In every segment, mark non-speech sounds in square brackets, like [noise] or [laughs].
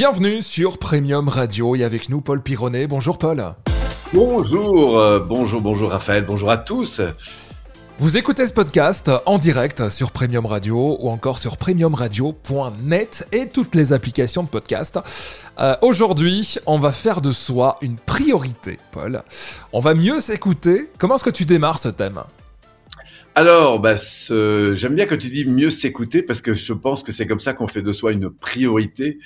Bienvenue sur Premium Radio et avec nous Paul Pironnet. Bonjour Paul. Bonjour, euh, bonjour, bonjour Raphaël, bonjour à tous. Vous écoutez ce podcast en direct sur Premium Radio ou encore sur premiumradio.net et toutes les applications de podcast. Euh, Aujourd'hui, on va faire de soi une priorité, Paul. On va mieux s'écouter. Comment est-ce que tu démarres ce thème? Alors, bah, ce- j'aime bien que tu dis mieux s'écouter parce que je pense que c'est comme ça qu'on fait de soi une priorité.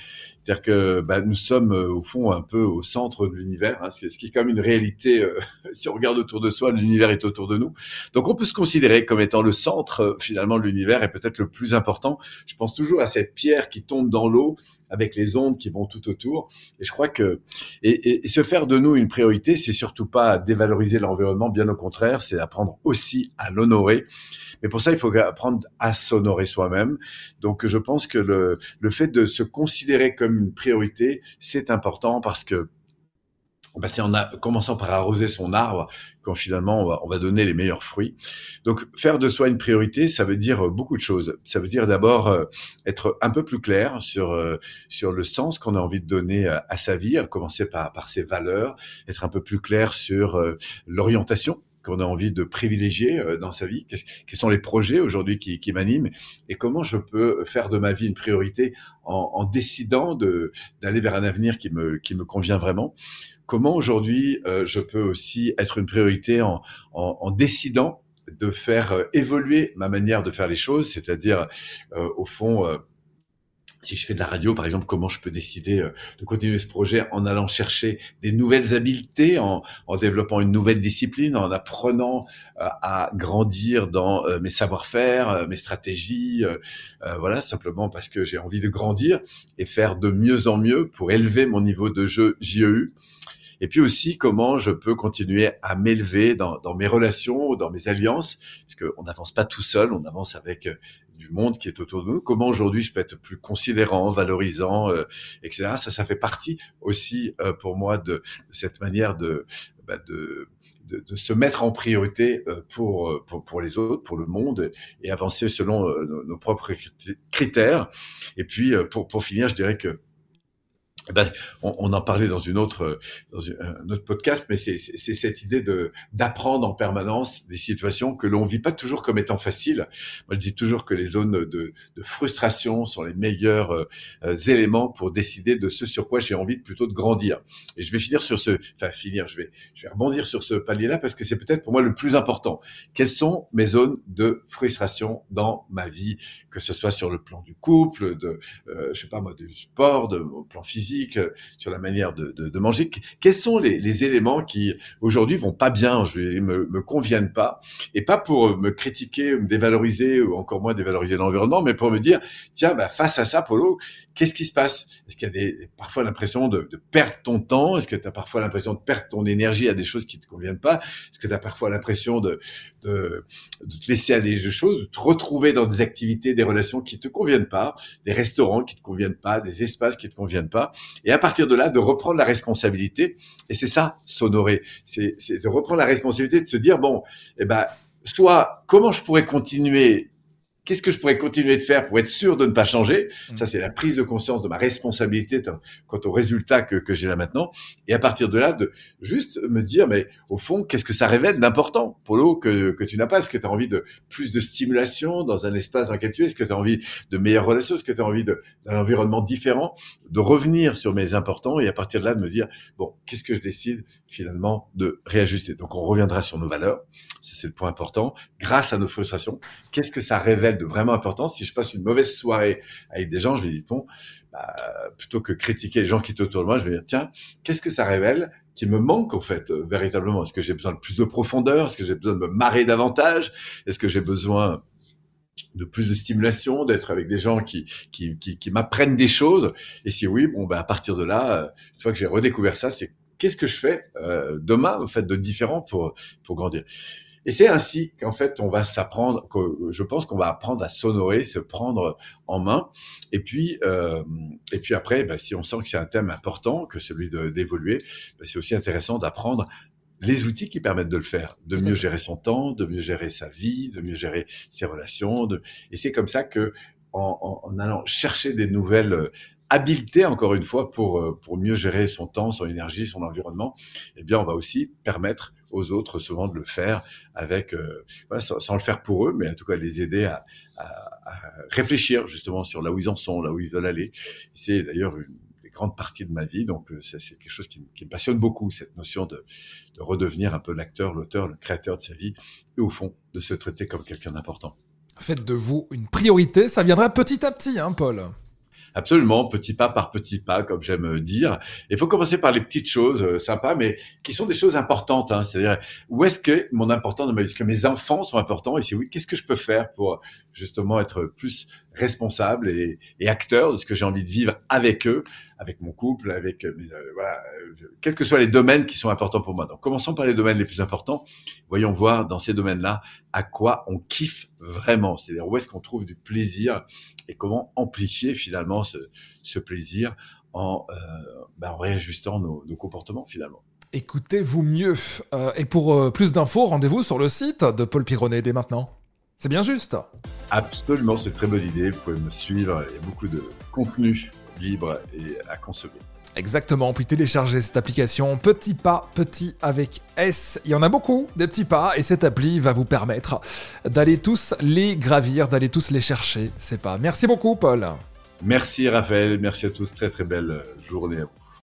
C'est-à-dire que bah, nous sommes euh, au fond un peu au centre de l'univers, hein, ce qui est même une réalité. euh, [laughs] si on regarde autour de soi, l'univers est autour de nous. Donc on peut se considérer comme étant le centre euh, finalement de l'univers et peut-être le plus important. Je pense toujours à cette pierre qui tombe dans l'eau avec les ondes qui vont tout autour. Et je crois que et se faire de nous une priorité, c'est surtout pas dévaloriser l'environnement, bien au contraire, c'est apprendre aussi à l'honorer. Mais pour ça, il faut apprendre à s'honorer soi-même. Donc, je pense que le, le fait de se considérer comme une priorité, c'est important parce que bah, c'est en a- commençant par arroser son arbre quand finalement on va, on va donner les meilleurs fruits. Donc, faire de soi une priorité, ça veut dire euh, beaucoup de choses. Ça veut dire d'abord euh, être un peu plus clair sur euh, sur le sens qu'on a envie de donner à, sa vie, à commencer par ses valeurs, être un peu plus clair sur l'orientation qu'on a envie de privilégier euh, dans sa vie, quels sont les projets aujourd'hui qui, qui m'animent? Et comment je peux faire de ma vie une priorité en, en décidant d'aller vers un avenir qui me qui me convient vraiment? Comment aujourd'hui euh, je peux aussi être une priorité en, en, en décidant de faire euh, évoluer ma manière de faire les choses, c'est-à-dire au fond si je fais de la radio, par exemple, comment je peux décider euh, de continuer ce projet en allant chercher des nouvelles habiletés, en, en développant une nouvelle discipline, en apprenant euh, à grandir dans euh, mes savoir-faire, mes stratégies, voilà, simplement parce que j'ai envie de grandir et faire de mieux en mieux pour élever mon niveau de jeu JEU. Et puis aussi, comment je peux continuer à m'élever dans, dans mes relations, dans mes alliances, parce qu'on n'avance pas tout seul, on avance avec euh, du monde qui est autour de nous. Comment aujourd'hui je peux être plus considérant, valorisant, euh, etc. Ça, ça fait partie aussi euh, pour moi de, de cette manière de, bah, de de, de se mettre en priorité euh, pour, euh, pour, pour les autres, pour le monde, et avancer selon nos, nos propres crit- critères. Et puis, pour, pour finir, je dirais que ben, on, on en parlait dans une autre euh, dans une- un autre podcast, mais c'est cette idée de d'apprendre en permanence des situations que l'on vit pas toujours comme étant faciles. Moi, je dis toujours que les zones de, de frustration sont les meilleurs euh, euh, éléments pour décider de ce sur quoi j'ai envie plutôt de grandir. Et je vais finir sur ce, enfin finir, je vais je vais rebondir sur ce palier-là parce que c'est peut-être pour moi le plus important. Quelles sont mes zones de frustration dans ma vie, que ce soit sur le plan du couple, de euh, je sais pas moi, du sport, de, au plan physique, euh, sur la manière de, manger. Qu- Quels sont les, éléments qui aujourd'hui vont pas bien, je me, conviennent pas, et pas pour me critiquer, me dévaloriser ou encore moins dévaloriser l'environnement, mais pour me dire tiens, bah, face à ça, Polo, qu'est-ce qui se passe? Est-ce qu'il y a parfois l'impression de, perdre ton temps? Est-ce que tu as parfois l'impression de perdre ton énergie à des choses qui te conviennent pas? Est-ce que tu as parfois l'impression de te laisser aller des choses, de te retrouver dans des activités, des relations qui te conviennent pas, des restaurants qui te conviennent pas, des espaces qui te conviennent pas, et à partir de là, de reprendre la responsabilité. Et c'est ça, s'honorer, c'est de reprendre la responsabilité, de se dire bon, eh ben, soit comment je pourrais continuer Qu'est-ce que je pourrais continuer de faire pour être sûr de ne pas changer? Ça, c'est la prise de conscience de ma responsabilité quant au résultat que, que j'ai là maintenant. Et à partir de là, de juste me dire, mais au fond, qu'est-ce que ça révèle d'important pour l'eau que, que tu n'as pas? Est-ce que tu as envie de plus de stimulation dans un espace dans lequel tu es? Est-ce que tu as envie de meilleures relations? Est-ce que tu as envie d'un environnement différent? De revenir sur mes importants et à partir de là, de me dire, bon, qu'est-ce que je décide finalement de réajuster? Donc, on reviendra sur nos valeurs. Ça, c'est le point important. Grâce à nos frustrations, qu'est-ce que ça révèle de vraiment important Si je passe une mauvaise soirée avec des gens, je vais dire, bon, bah, plutôt que critiquer les gens qui sont autour de moi, je vais dire, tiens, qu'est-ce que ça révèle qui me manque en fait euh, véritablement? Est-ce que j'ai besoin de plus de profondeur? Est-ce que j'ai besoin de me marrer davantage? Est-ce que j'ai besoin de plus de stimulation, d'être avec des gens qui qui, qui, qui m'apprennent des choses? Et si oui, bon, ben à partir de là, euh, une fois que j'ai redécouvert ça, c'est qu'est-ce que je fais euh, demain en fait de différent pour pour grandir? Et c'est ainsi qu'en fait, on va s'apprendre, que je pense qu'on va apprendre à s'honorer, se prendre en main. Et puis, euh, et puis après, bah, si on sent que c'est un thème important, que celui d'évoluer, bah, c'est aussi intéressant d'apprendre les outils qui permettent de le faire, de mieux gérer son temps, de mieux gérer sa vie, de mieux gérer ses relations. De... Et c'est comme ça que, en, en, en allant chercher des nouvelles habileté, encore une fois, pour, euh, pour mieux gérer son temps, son énergie, son environnement, eh bien, on va aussi permettre aux autres souvent de le faire avec, euh, sans, le faire pour eux, mais en tout cas les aider à, réfléchir justement sur là où ils en sont, là où ils veulent aller. C'est d'ailleurs une des grandes parties de ma vie, donc euh, c'est quelque chose qui, me passionne beaucoup, cette notion de, de redevenir un peu l'acteur, l'auteur, le créateur de sa vie, et au fond, de se traiter comme quelqu'un d'important. Faites de vous une priorité, ça viendra petit à petit, hein, Paul. Absolument, petit pas par petit pas, comme j'aime dire. Il faut commencer par les petites choses euh, sympas, mais qui sont des choses importantes. Hein. C'est-à-dire, où est-ce que mon important dans ma vie, est-ce que mes enfants sont importants? Et si oui, qu'est-ce que je peux faire pour justement être plus responsable et, et acteur de ce que j'ai envie de vivre avec eux, avec mon couple, avec euh, euh, voilà, quels que soient les domaines qui sont importants pour moi. Donc, commençons par les domaines les plus importants. Voyons voir dans ces domaines-là à quoi on kiffe vraiment. C'est-à-dire où est-ce qu'on trouve du plaisir et comment amplifier finalement ce, plaisir en, euh, bah, en réajustant nos, comportements finalement. Écoutez-vous mieux. Euh, et pour euh, plus d'infos, rendez-vous sur le site de Paul Pironnet dès maintenant. C'est bien juste. Absolument, c'est une très bonne idée. Vous pouvez me suivre. Il y a beaucoup de contenu libre et à consommer. Exactement, puis télécharger cette application Petit Pas, Petit avec S. Il y en a beaucoup, des petits pas, et cette appli va vous permettre d'aller tous les gravir, d'aller tous les chercher, c'est pas. Merci beaucoup, Paul. Merci, Raphaël. Merci à tous. Très, très belle journée à vous.